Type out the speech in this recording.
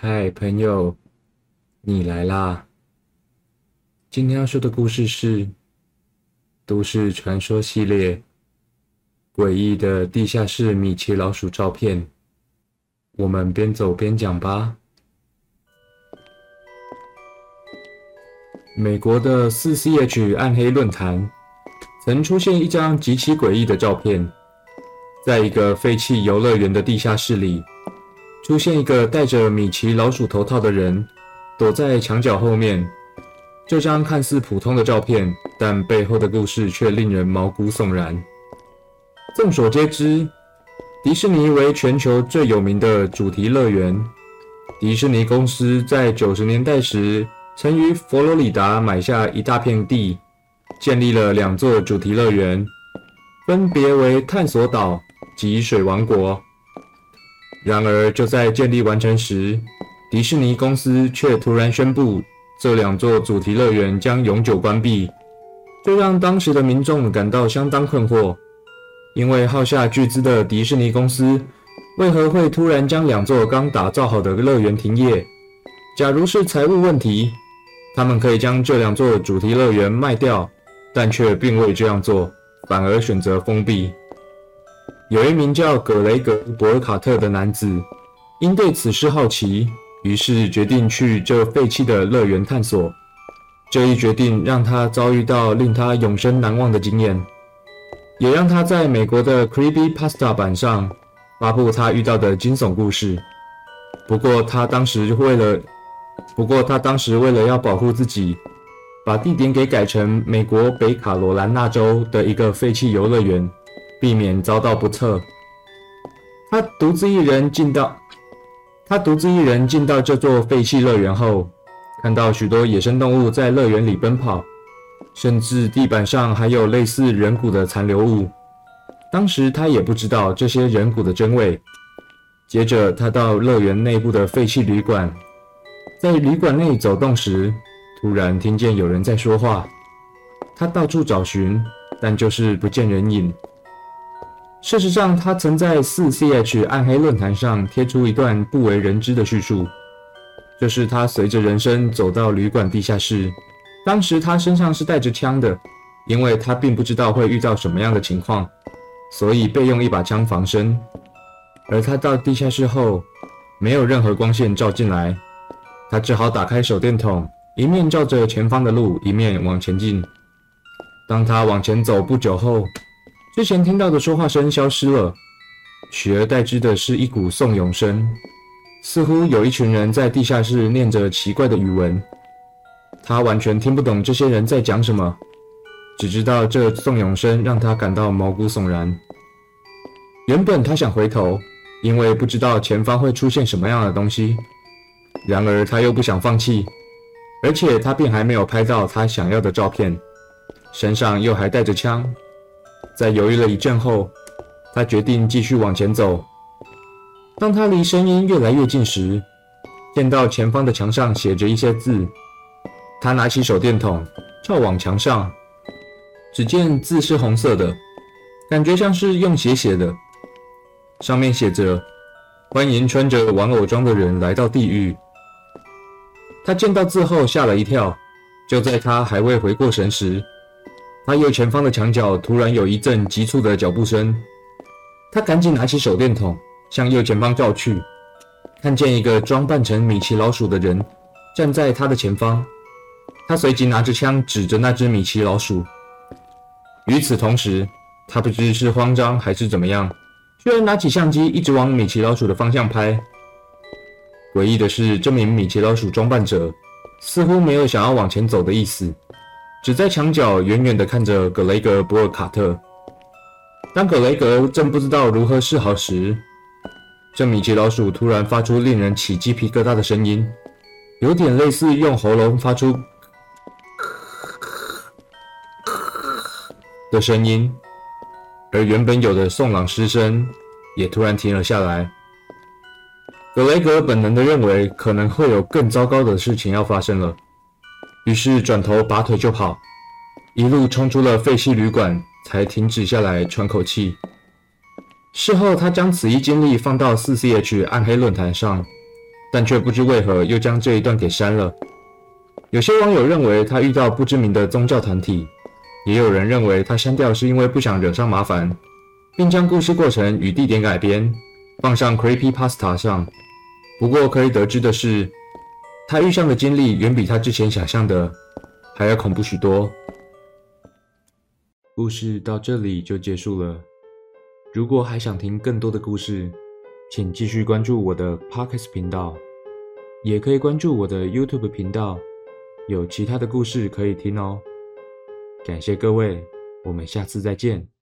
嗨，朋友，你来啦！今天要说的故事是《都市传说系列：诡异的地下室米奇老鼠照片》。我们边走边讲吧。美国的四 CH 暗黑论坛曾出现一张极其诡异的照片，在一个废弃游乐园的地下室里。出现一个戴着米奇老鼠头套的人，躲在墙角后面。这张看似普通的照片，但背后的故事却令人毛骨悚然。众所皆知，迪士尼为全球最有名的主题乐园。迪士尼公司在九十年代时，曾于佛罗里达买下一大片地，建立了两座主题乐园，分别为探索岛及水王国。然而，就在建立完成时，迪士尼公司却突然宣布，这两座主题乐园将永久关闭，这让当时的民众感到相当困惑。因为耗下巨资的迪士尼公司，为何会突然将两座刚打造好的乐园停业？假如是财务问题，他们可以将这两座主题乐园卖掉，但却并未这样做，反而选择封闭。有一名叫葛雷格·博尔卡特的男子，因对此事好奇，于是决定去这废弃的乐园探索。这一决定让他遭遇到令他永生难忘的经验，也让他在美国的 Creepy Pasta 版上发布他遇到的惊悚故事。不过他当时为了，不过他当时为了要保护自己，把地点给改成美国北卡罗来纳州的一个废弃游乐园。避免遭到不测，他独自一人进到他独自一人进到这座废弃乐园后，看到许多野生动物在乐园里奔跑，甚至地板上还有类似人骨的残留物。当时他也不知道这些人骨的真伪。接着，他到乐园内部的废弃旅馆，在旅馆内走动时，突然听见有人在说话。他到处找寻，但就是不见人影。事实上，他曾在四 CH 暗黑论坛上贴出一段不为人知的叙述，就是他随着人生走到旅馆地下室，当时他身上是带着枪的，因为他并不知道会遇到什么样的情况，所以备用一把枪防身。而他到地下室后，没有任何光线照进来，他只好打开手电筒，一面照着前方的路，一面往前进。当他往前走不久后，之前听到的说话声消失了，取而代之的是一股颂咏声，似乎有一群人在地下室念着奇怪的语文。他完全听不懂这些人在讲什么，只知道这颂咏声让他感到毛骨悚然。原本他想回头，因为不知道前方会出现什么样的东西，然而他又不想放弃，而且他并还没有拍到他想要的照片，身上又还带着枪。在犹豫了一阵后，他决定继续往前走。当他离声音越来越近时，见到前方的墙上写着一些字。他拿起手电筒，照往墙上，只见字是红色的，感觉像是用血写的。上面写着：“欢迎穿着玩偶装的人来到地狱。”他见到字后吓了一跳，就在他还未回过神时。他右前方的墙角突然有一阵急促的脚步声，他赶紧拿起手电筒向右前方照去，看见一个装扮成米奇老鼠的人站在他的前方。他随即拿着枪指着那只米奇老鼠。与此同时，他不知是慌张还是怎么样，居然拿起相机一直往米奇老鼠的方向拍。诡异的是，这名米奇老鼠装扮者似乎没有想要往前走的意思。只在墙角远远地看着格雷格·博尔卡特。当格雷格正不知道如何是好时，这米奇老鼠突然发出令人起鸡皮疙瘩的声音，有点类似用喉咙发出的声音，而原本有的颂朗诗声也突然停了下来。格雷格本能地认为可能会有更糟糕的事情要发生了。于是转头拔腿就跑，一路冲出了废弃旅馆，才停止下来喘口气。事后，他将此一经历放到四 CH 暗黑论坛上，但却不知为何又将这一段给删了。有些网友认为他遇到不知名的宗教团体，也有人认为他删掉是因为不想惹上麻烦，并将故事过程与地点改编放上 Creepy Pasta 上。不过可以得知的是，他遇上的经历远比他之前想象的还要恐怖许多。故事到这里就结束了。如果还想听更多的故事，请继续关注我的 Podcast 频道，也可以关注我的 YouTube 频道，有其他的故事可以听哦。感谢各位，我们下次再见。